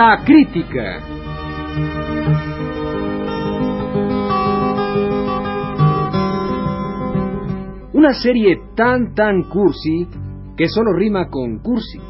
la crítica. Una serie tan tan cursi que solo rima con cursi.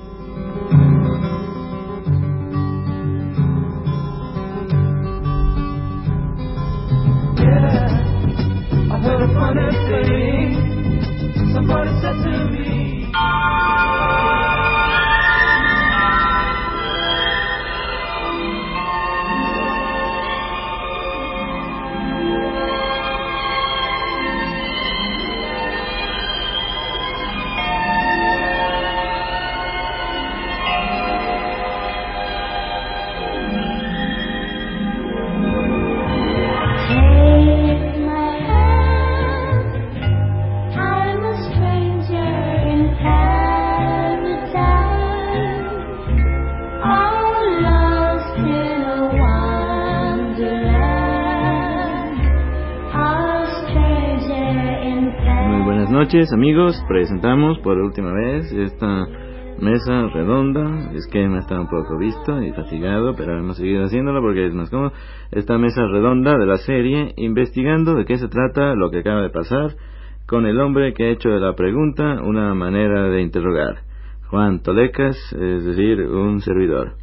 Noches amigos, presentamos por última vez esta mesa redonda, es que me está un poco visto y fatigado, pero hemos seguido haciéndolo porque es más cómodo, esta mesa redonda de la serie, investigando de qué se trata lo que acaba de pasar, con el hombre que ha hecho de la pregunta una manera de interrogar, Juan Tolecas, es decir, un servidor.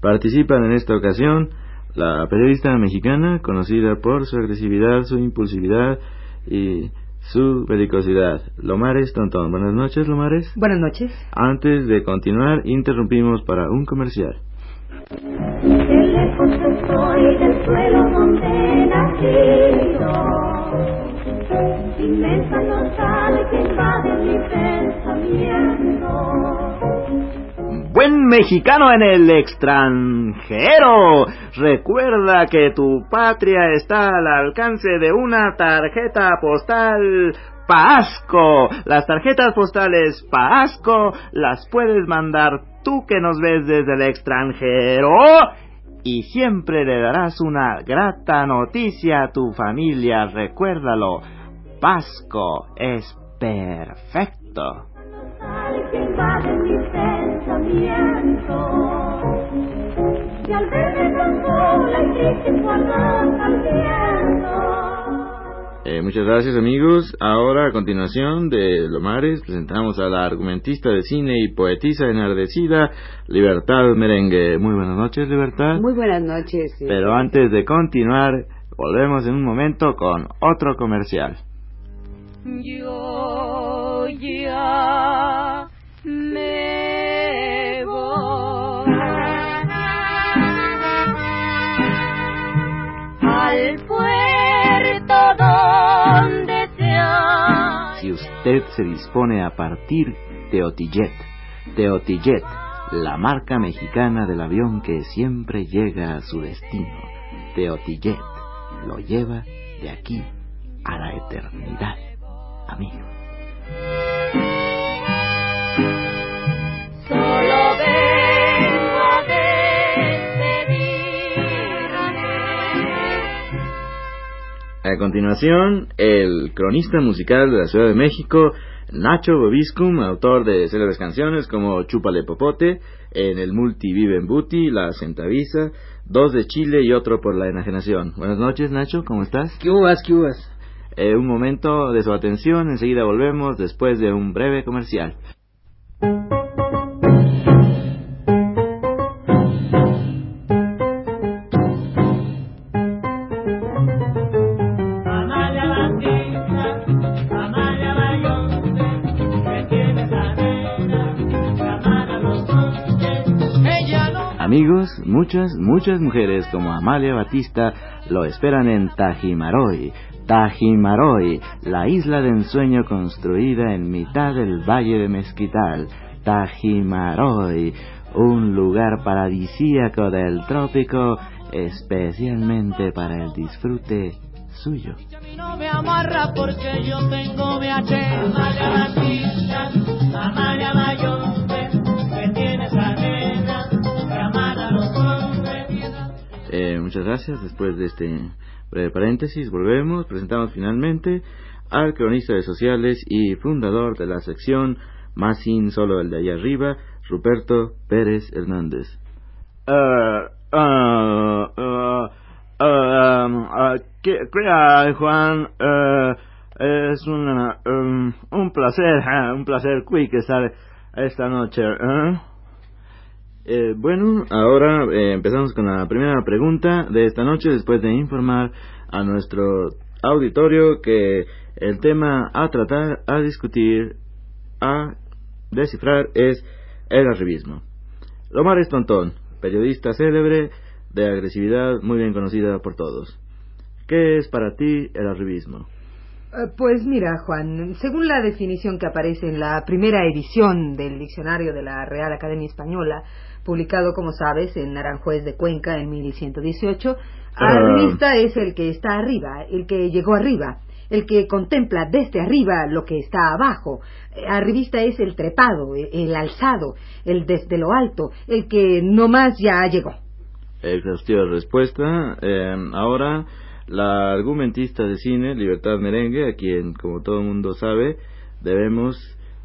Participan en esta ocasión la periodista mexicana, conocida por su agresividad, su impulsividad y su belicosidad. Lomares Tontón. Buenas noches, Lomares. Buenas noches. Antes de continuar, interrumpimos para un comercial. Que lejos estoy del suelo donde nací yo. Inmensa nostalgia Mexicano en el extranjero. Recuerda que tu patria está al alcance de una tarjeta postal Paasco. Las tarjetas postales Paasco las puedes mandar tú que nos ves desde el extranjero. Y siempre le darás una grata noticia a tu familia. Recuérdalo. Pasco es perfecto. Eh, muchas gracias amigos. Ahora a continuación de Lomares presentamos a la argumentista de cine y poetisa enardecida Libertad Merengue. Muy buenas noches Libertad. Muy buenas noches. eh. Pero antes de continuar, volvemos en un momento con otro comercial. Yo ya usted se dispone a partir, Teotillet. Teotillet, la marca mexicana del avión que siempre llega a su destino. Teotillet lo lleva de aquí a la eternidad, amigo. A continuación, el cronista musical de la Ciudad de México, Nacho Bobiscum, autor de célebres canciones como Chúpale Popote, en el Multi Vive en Buti, La Centavisa, Dos de Chile y otro por la enajenación. Buenas noches, Nacho, ¿cómo estás? ¿Qué uvas, qué uvas? Eh, un momento de su atención, enseguida volvemos después de un breve comercial. Muchas, muchas mujeres como Amalia Batista lo esperan en Tajimaroy. Tajimaroy, la isla de ensueño construida en mitad del valle de Mezquital. Tajimaroy, un lugar paradisíaco del trópico, especialmente para el disfrute suyo. Gracias. Después de este breve paréntesis, volvemos. Presentamos finalmente al cronista de sociales y fundador de la sección Más sin solo el de allá arriba, Ruperto Pérez Hernández. Eh, ah, ah, ¿qué- crea, Juan, eh, es una, um, un placer, ah, un placer, Quick, estar esta noche. ¿eh? Eh, bueno, ahora eh, empezamos con la primera pregunta de esta noche después de informar a nuestro auditorio que el tema a tratar, a discutir, a descifrar es el arribismo. Lomar Estontón, periodista célebre de agresividad muy bien conocida por todos. ¿Qué es para ti el arribismo? Eh, Pues mira, Juan, según la definición que aparece en la primera edición del diccionario de la Real Academia Española, publicado, como sabes, en Aranjuez de Cuenca en 1118, Ah. arribista es el que está arriba, el que llegó arriba, el que contempla desde arriba lo que está abajo. Eh, Arribista es el trepado, eh, el alzado, el desde lo alto, el que nomás ya llegó. Exhaustiva respuesta. Eh, ahora, la argumentista de cine, Libertad Merengue, a quien, como todo el mundo sabe, debemos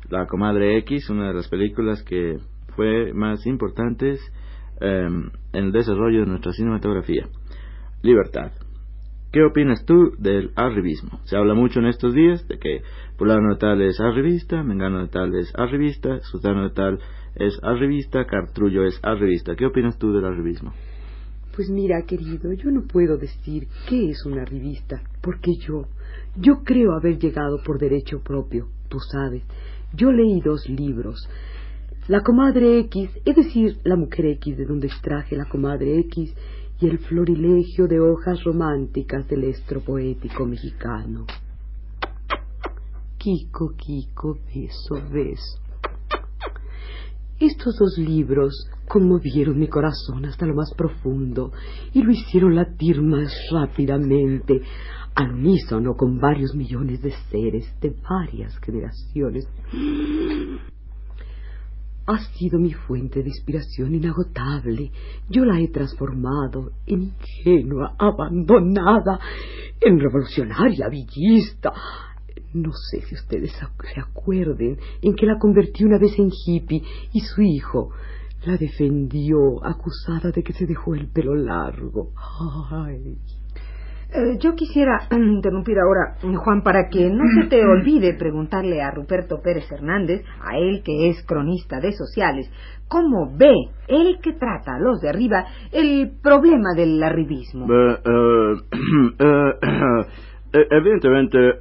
La Comadre X, una de las películas que fue más importantes eh, en el desarrollo de nuestra cinematografía. Libertad. ¿Qué opinas tú del arribismo? Se habla mucho en estos días de que fulano de tal es arribista, mengano de tal es arribista, sutano de tal es arribista, cartrullo es arribista. ¿Qué opinas tú del arribismo? Pues mira, querido, yo no puedo decir qué es una revista, porque yo, yo creo haber llegado por derecho propio, tú sabes. Yo leí dos libros. La comadre X, es decir, la mujer X de donde extraje la comadre X, y el florilegio de hojas románticas del estro poético mexicano. Kiko, Kiko, beso, beso. Estos dos libros conmovieron mi corazón hasta lo más profundo y lo hicieron latir más rápidamente, al unísono con varios millones de seres de varias generaciones. Ha sido mi fuente de inspiración inagotable. Yo la he transformado en ingenua, abandonada, en revolucionaria, villista. No sé si ustedes se acuerden en que la convertí una vez en hippie y su hijo la defendió acusada de que se dejó el pelo largo. Ay. Eh, yo quisiera interrumpir ahora, Juan, para que no se te olvide preguntarle a Ruperto Pérez Hernández, a él que es cronista de sociales, cómo ve, él que trata a los de arriba, el problema del arribismo. Eh, eh, eh, eh, evidentemente,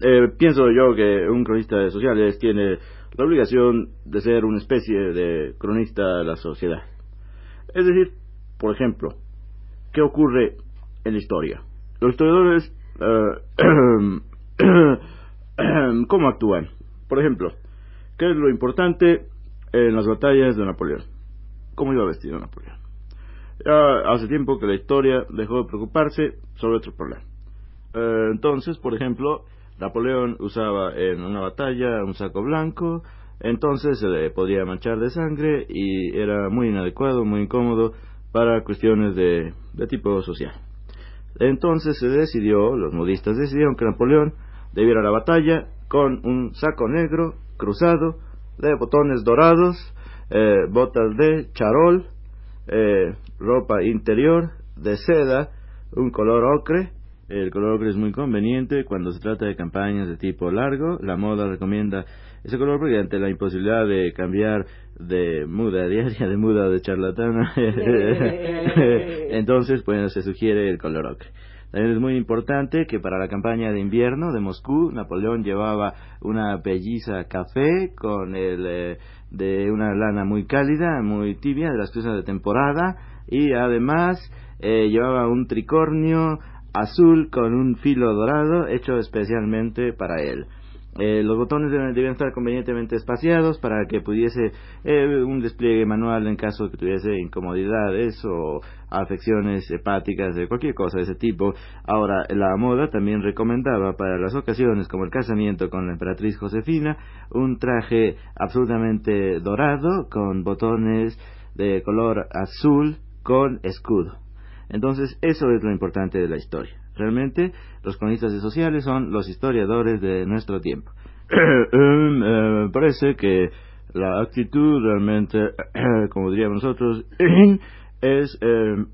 eh, pienso yo que un cronista de sociales tiene la obligación de ser una especie de cronista de la sociedad. Es decir, por ejemplo, ¿qué ocurre en la historia? Los historiadores, eh, ¿cómo actúan? Por ejemplo, ¿qué es lo importante en las batallas de Napoleón? ¿Cómo iba vestido Napoleón? Ya hace tiempo que la historia dejó de preocuparse sobre otro problema. Eh, entonces, por ejemplo, Napoleón usaba en una batalla un saco blanco, entonces se le podía manchar de sangre y era muy inadecuado, muy incómodo para cuestiones de, tipo social. Entonces se decidió, los modistas decidieron que Napoleón debiera la batalla con un saco negro cruzado de botones dorados, eh, botas de charol, eh, ropa interior de seda, un color ocre. El color ocre es muy conveniente cuando se trata de campañas de tipo largo. La moda recomienda ese color porque ante la imposibilidad de cambiar de muda diaria, de muda de charlatana, entonces pues se sugiere el color ocre. También es muy importante que para la campaña de invierno de Moscú, Napoleón llevaba una pelliza café con el eh, de una lana muy cálida, muy tibia, de las cosas de temporada, y además eh, llevaba un tricornio azul con un filo dorado hecho especialmente para él. Eh, los botones deben, estar convenientemente espaciados para que pudiese eh, un despliegue manual en caso de que tuviese incomodidades o afecciones hepáticas de cualquier cosa de ese tipo. Ahora, la moda también recomendaba para las ocasiones como el casamiento con la emperatriz Josefina un traje absolutamente dorado con botones de color azul con escudo. Entonces, eso es lo importante de la historia. Realmente, los cronistas de sociales son los historiadores de nuestro tiempo. Em, eh, parece que la actitud realmente, como diríamos nosotros, es, em,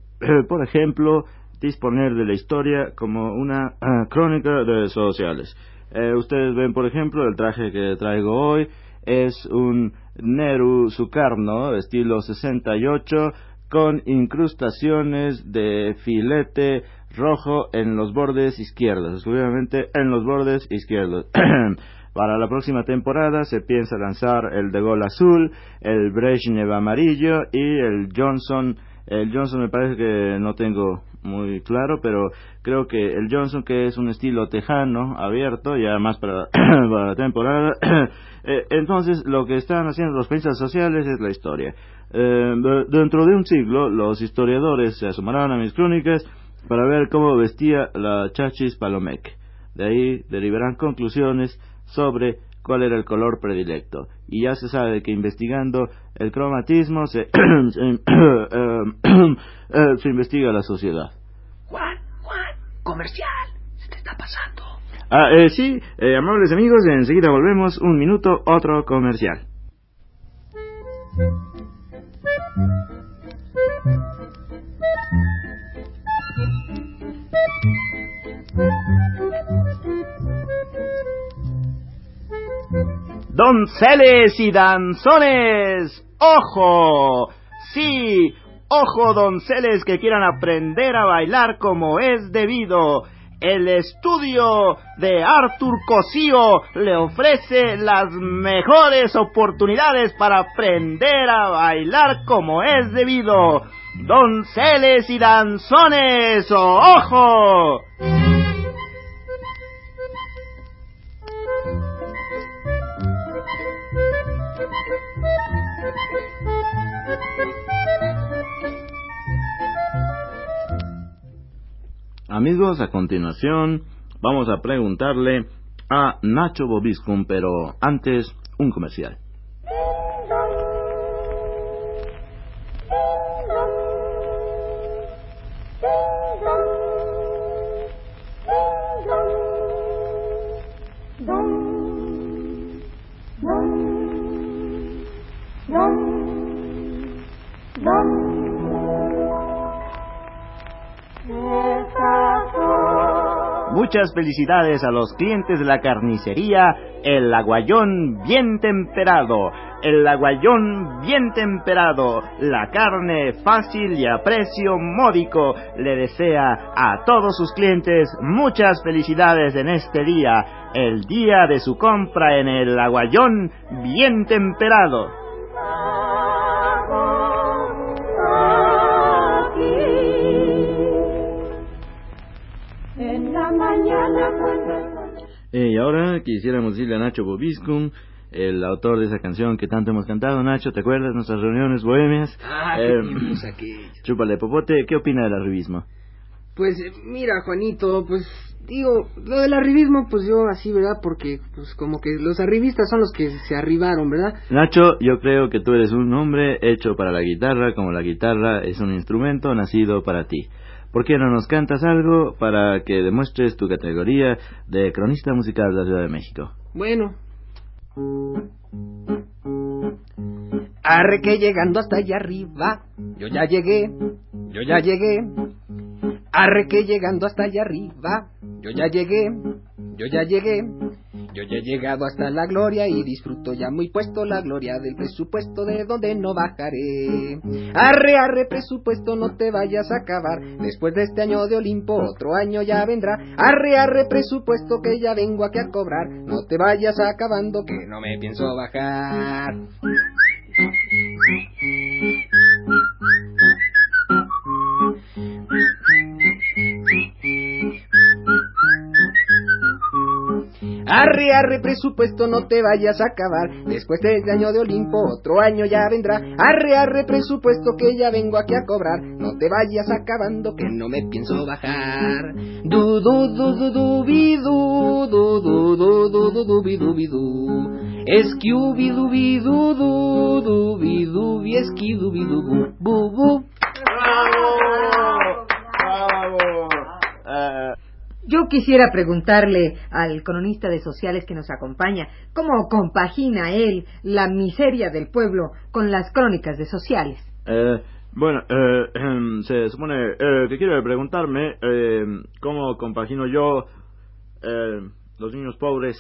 por ejemplo, disponer de la historia como una ah, crónica de sociales. Eh, ustedes ven, por ejemplo, el traje que traigo hoy es un Neru Sukarno, estilo 68, con incrustaciones de filete rojo en los bordes izquierdos, exclusivamente en los bordes izquierdos. Para la próxima temporada se piensa lanzar el de gol azul, el Brezhnev amarillo y el Johnson. El Johnson me parece que no tengo muy claro, pero creo que el Johnson, que es un estilo tejano, abierto, ya más para, para la temporada. eh, entonces, lo que están haciendo los periodistas sociales es la historia. Eh, dentro de un siglo, los historiadores se asomarán a mis crónicas para ver cómo vestía la Chachis Palomec. De ahí derivarán conclusiones sobre cuál era el color predilecto. Y ya se sabe que investigando el cromatismo se, se, eh, se investiga la sociedad. Juan, Juan, comercial, se te está pasando. Ah, eh, sí, eh, amables amigos, enseguida volvemos. Un minuto, otro comercial. Donceles y danzones, ojo, sí, ojo donceles que quieran aprender a bailar como es debido. El estudio de Arthur Cosío le ofrece las mejores oportunidades para aprender a bailar como es debido. Donceles y danzones, ojo. Amigos, a continuación vamos a preguntarle a Nacho Bobiscum, pero antes un comercial. Muchas felicidades a los clientes de la carnicería El Aguayón Bien Temperado. El Aguayón Bien Temperado. La carne fácil y a precio módico. Le desea a todos sus clientes muchas felicidades en este día. El día de su compra en el Aguayón Bien Temperado. Eh, y ahora quisiéramos decirle a Nacho Bobiscum, el autor de esa canción que tanto hemos cantado. Nacho, ¿te acuerdas? Nuestras reuniones bohemias. Ah, Eh, qué. Chúpale popote, ¿qué opina del arribismo? Pues eh, mira, Juanito, pues digo, lo del arribismo, pues yo así, ¿verdad? Porque pues como que los arribistas son los que se arribaron, ¿verdad? Nacho, yo creo que tú eres un hombre hecho para la guitarra, como la guitarra es un instrumento nacido para ti. ¿Por qué no nos cantas algo para que demuestres tu categoría de cronista musical de la Ciudad de México? Bueno. Arre que llegando hasta allá arriba, yo ya llegué, yo ya llegué. Arre que llegando hasta allá arriba, yo ya llegué, yo ya llegué. Yo ya he llegado hasta la gloria y disfruto ya muy puesto la gloria del presupuesto de donde no bajaré. Arre, arre, presupuesto, no te vayas a acabar. Después de este año de Olimpo, otro año ya vendrá. Arre, arre, presupuesto, que ya vengo aquí a cobrar. No te vayas acabando, que no me pienso bajar. Arre, arre, presupuesto, no te vayas a acabar. Después de este año de Olimpo, otro año ya vendrá. Arre, arre, presupuesto, que ya vengo aquí a cobrar. No te vayas acabando, que no me pienso bajar. Du, du, du, du, du, du, du, du, du, du, du, du, bi, bu. Ah, Yo quisiera preguntarle al cronista de sociales que nos acompaña cómo compagina él la miseria del pueblo con las crónicas de sociales. eh, bueno, eh, em, se supone eh, que quiere preguntarme eh, cómo compagino yo eh, los niños pobres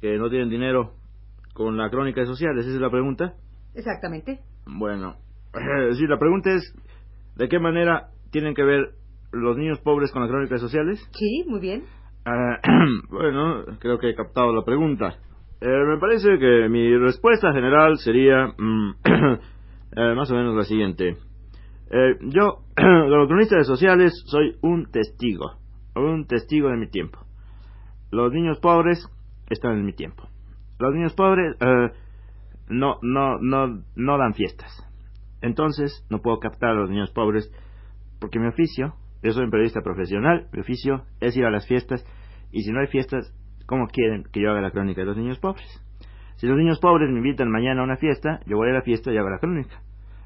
que no tienen dinero con la crónica de sociales. ¿Esa es la pregunta? Exactamente. Bueno, sí, la pregunta es, ¿de qué manera tienen que ver los niños pobres con las crónicas sociales? Sí, muy bien. Ah, bueno, creo que he captado la pregunta. Eh, me parece que mi respuesta general sería mm, eh, más o menos la siguiente. Eh, yo, como cronista de sociales, soy un testigo, un testigo de mi tiempo. Los niños pobres están en mi tiempo. Los niños pobres eh, no, no, no, no dan fiestas. Entonces, no puedo captar a los niños pobres porque mi oficio, yo soy un periodista profesional, mi oficio es ir a las fiestas y si no hay fiestas, ¿cómo quieren que yo haga la crónica de los niños pobres? Si los niños pobres me invitan mañana a una fiesta, yo voy a la fiesta y hago la crónica.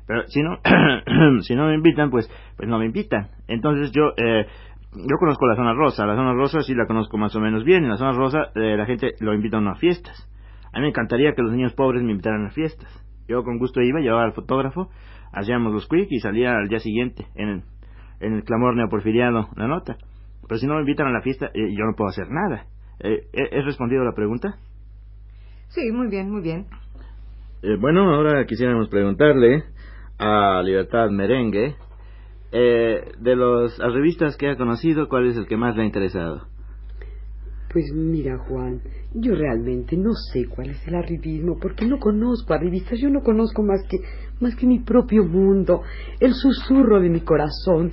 Pero si no, si no me invitan, pues, pues no me invitan. Entonces yo, eh, yo conozco la zona rosa. La zona rosa sí la conozco más o menos bien. En la zona rosa eh, la gente lo invita a unas fiestas. A mí me encantaría que los niños pobres me invitaran a fiestas. Yo con gusto iba, llevaba al fotógrafo, hacíamos los quick y salía al día siguiente en en el clamor neoporfiriano la nota. Pero si no me invitan a la fiesta, eh, yo no puedo hacer nada. Eh, ¿He he respondido la pregunta? Sí, muy bien, muy bien. Eh, bueno, ahora quisiéramos preguntarle a Libertad Merengue, eh, de las revistas que ha conocido, ¿cuál es el que más le ha interesado? Pues mira, Juan, yo realmente no sé cuál es el arribismo, porque no conozco arribistas, yo no conozco más que, más que mi propio mundo, el susurro de mi corazón,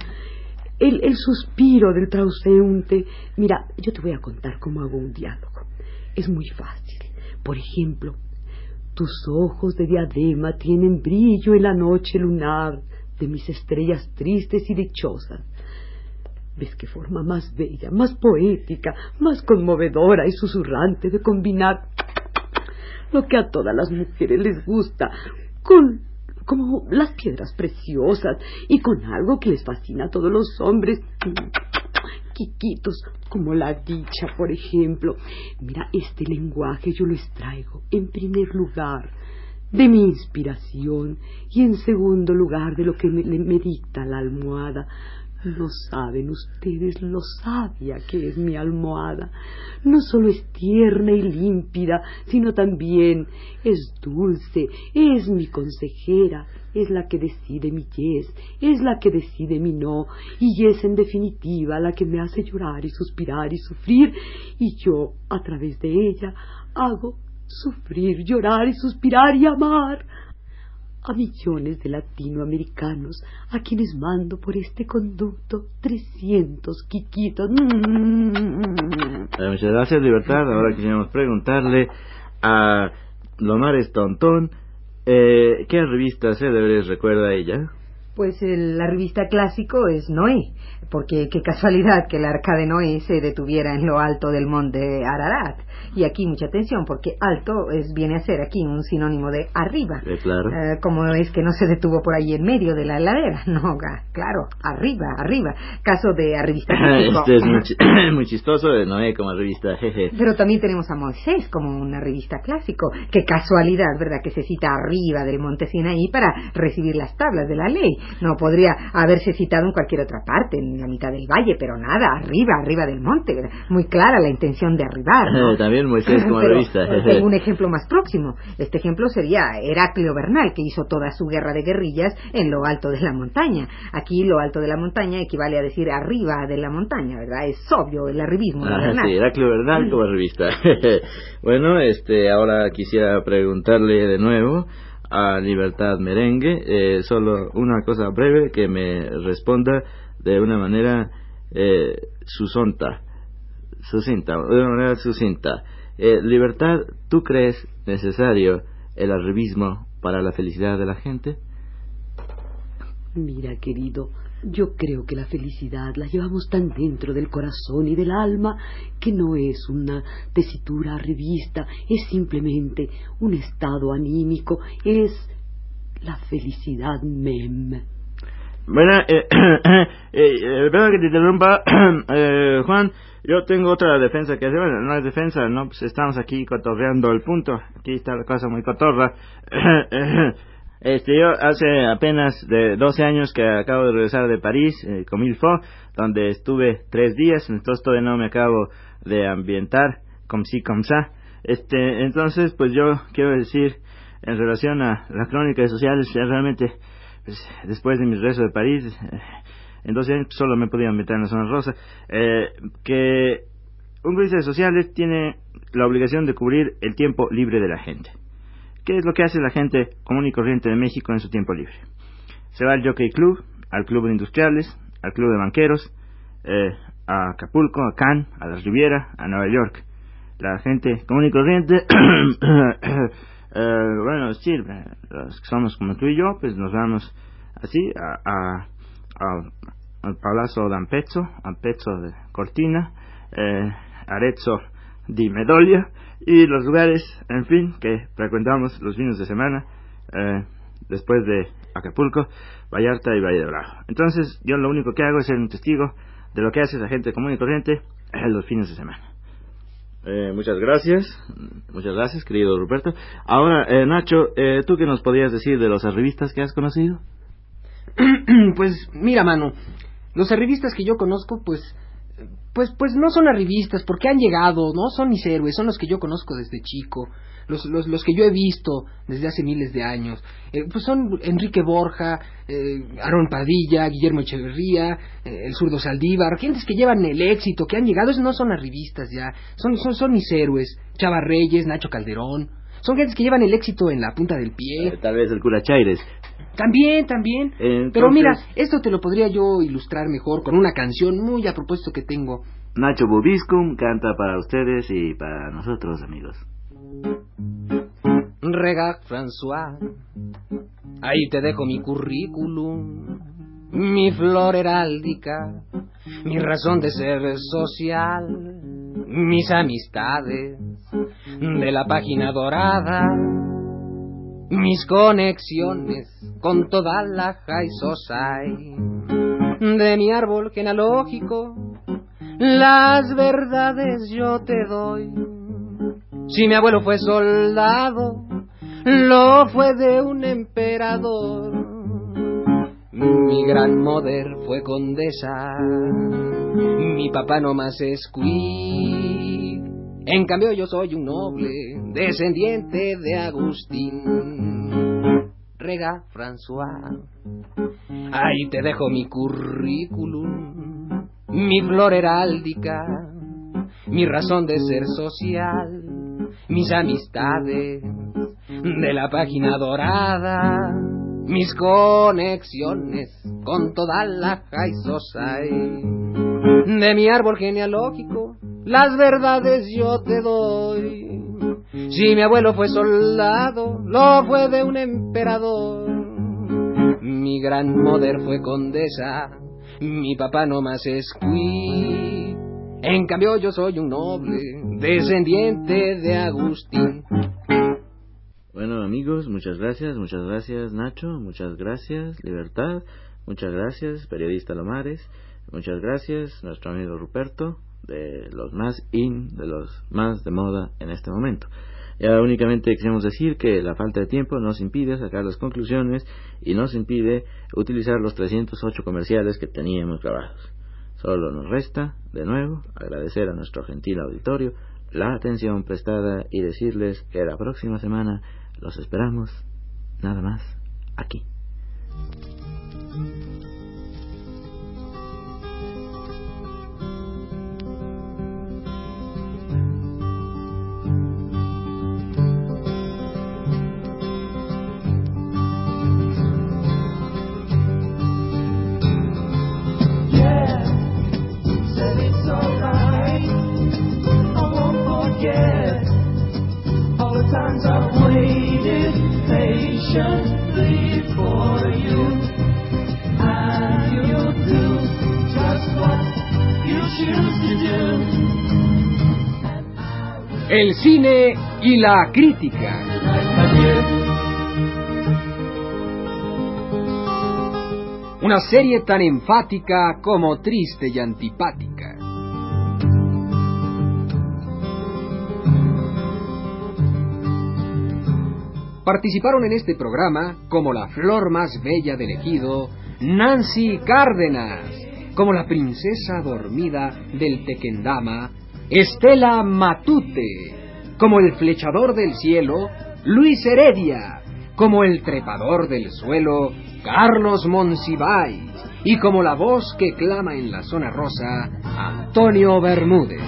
el, el suspiro del transeúnte. Mira, yo te voy a contar cómo hago un diálogo. Es muy fácil. Por ejemplo, tus ojos de diadema tienen brillo en la noche lunar de mis estrellas tristes y dichosas. ¿Ves qué forma más bella, más poética, más conmovedora y susurrante de combinar lo que a todas las mujeres les gusta con como las piedras preciosas y con algo que les fascina a todos los hombres? Quiquitos, como la dicha, por ejemplo. Mira, este lenguaje yo lo extraigo en primer lugar de mi inspiración y en segundo lugar de lo que me, me dicta la almohada. Lo saben ustedes lo sabia que es mi almohada. No solo es tierna y límpida, sino también es dulce, es mi consejera, es la que decide mi yes, es la que decide mi no, y es en definitiva la que me hace llorar y suspirar y sufrir, y yo, a través de ella, hago sufrir, llorar y suspirar y amar a millones de latinoamericanos a quienes mando por este conducto 300 quiquitos. Eh, muchas gracias, Libertad. Ahora quisiéramos preguntarle a Lomares Tontón, eh, ¿qué revista célebres recuerda ella? Pues el- la revista clásico es Noé, porque qué casualidad que el arca de Noé se detuviera en lo alto del monte Ararat. Y aquí mucha atención, porque alto es, viene a ser aquí un sinónimo de arriba. Eh, claro. Eh, como es que no se detuvo por ahí en medio de la ladera. No, claro, arriba, arriba. Caso de a revista clásico. este es muy chistoso de Noé como revista, jeje. Pero también tenemos a Moisés como una revista clásico. Qué casualidad, ¿verdad? Que se cita arriba del monte Sinaí para recibir las tablas de la ley. No podría haberse citado en cualquier otra parte, en la mitad del valle, pero nada, arriba, arriba del monte. Muy clara la intención de arribar. ¿no? Eh, También Moisés como Pero, revista. eh, tengo un ejemplo más próximo. Este ejemplo sería Heraclio Bernal, que hizo toda su guerra de guerrillas en lo alto de la montaña. Aquí lo alto de la montaña equivale a decir arriba de la montaña, ¿verdad? Es obvio el arribismo de Ah, Bernal. sí, Bernal como revista. bueno, este, ahora quisiera preguntarle de nuevo a Libertad Merengue, eh, solo una cosa breve que me responda de una manera eh, sucinta, sucinta, de una manera sucinta. Eh, Libertad, ¿tú crees necesario el arribismo para la felicidad de la gente? Mira, querido, yo creo que la felicidad la llevamos tan dentro del corazón y del alma que no es una tesitura revista, es simplemente un estado anímico, es la felicidad mem. Bueno, eh, eh, eh, que te interrumpa, eh, Juan. Yo tengo otra defensa que hacer. Bueno, no es defensa, no, pues estamos aquí cotorreando el punto. Aquí está la cosa muy cotorra. Este, yo hace apenas de 12 años que acabo de regresar de París, eh, con Milfo, donde estuve tres días, entonces todavía no me acabo de ambientar, como si, como sa. Este, entonces, pues yo quiero decir, en relación a las crónicas sociales, ya realmente, pues, después de mi regreso de París, eh, en 12 años pues, solo me podido ambientar en la zona rosa, eh, que un cronista de sociales tiene la obligación de cubrir el tiempo libre de la gente. ¿Qué es lo que hace la gente común y corriente de México en su tiempo libre? Se va al Jockey Club, al Club de Industriales, al Club de Banqueros, eh, a Acapulco, a Cannes, a la Riviera, a Nueva York. La gente común y corriente, eh, bueno, sí, los que somos como tú y yo, pues nos vamos así a, a, a- al Palazzo d'Ampezzo, Ampezzo de Cortina, eh, Arezzo di Medolia y los lugares, en fin, que frecuentamos los fines de semana eh, después de Acapulco, Vallarta y Valle de Bravo. Entonces, yo lo único que hago es ser un testigo de lo que hace la gente común y corriente en los fines de semana. Eh, muchas gracias, muchas gracias, querido Ruperto. Ahora, eh, Nacho, eh, ¿tú qué nos podías decir de los arribistas que has conocido? pues mira, mano, los arribistas que yo conozco, pues, pues, pues no son arribistas, porque han llegado, no son mis héroes, son los que yo conozco desde chico, los, los, los que yo he visto desde hace miles de años. Eh, pues son Enrique Borja, eh, Aaron Padilla, Guillermo Echeverría, eh, el zurdo Saldívar, gentes que llevan el éxito, que han llegado, esos no son arribistas ya, son, son, son mis héroes, Chava Reyes, Nacho Calderón. Son gentes que llevan el éxito en la punta del pie. Eh, tal vez el cura Chaires. También, también. Entonces- Pero mira, esto te lo podría yo ilustrar mejor con una canción muy a propósito que tengo. Nacho Bubiscum canta para ustedes y para nosotros, amigos. Rega François, ahí te dejo mi currículum, mi flor heráldica, mi razón de ser social, mis amistades de la página dorada, mis conexiones con toda la high society, de mi árbol genealógico, las verdades yo te doy. Si mi abuelo fue soldado, lo fue de un emperador. Mi gran moder fue condesa, mi papá no más es quick. En cambio yo soy un noble, descendiente de Agustín. Rega François, ahí te dejo mi currículum, mi flor heráldica, mi razón de ser social, mis amistades de la página dorada, mis conexiones con toda la high society, de mi árbol genealógico, las verdades yo te doy. Si mi abuelo fue soldado, lo fue de un emperador. Mi gran moder fue condesa, mi papá no más es. En cambio yo soy un noble, descendiente de Agustín. Bueno, amigos, muchas gracias, muchas gracias, Nacho, muchas gracias, Libertad, muchas gracias, periodista Lomares, muchas gracias, nuestro amigo Ruperto, de los más in, de los más de moda en este momento. Ya únicamente queremos decir que la falta de tiempo nos impide sacar las conclusiones y nos impide utilizar los 308 comerciales que teníamos grabados. Solo nos resta, de nuevo, agradecer a nuestro gentil auditorio la atención prestada y decirles que la próxima semana los esperamos, nada más, aquí. El cine y la crítica. Una serie tan enfática como triste y antipática. Participaron en este programa, como la flor más bella del ejido, Nancy Cárdenas, como la princesa dormida del Tequendama, Estela Matute, como el flechador del cielo, Luis Heredia, como el trepador del suelo, Carlos Monsiváis, y como la voz que clama en la zona rosa, Antonio Bermúdez.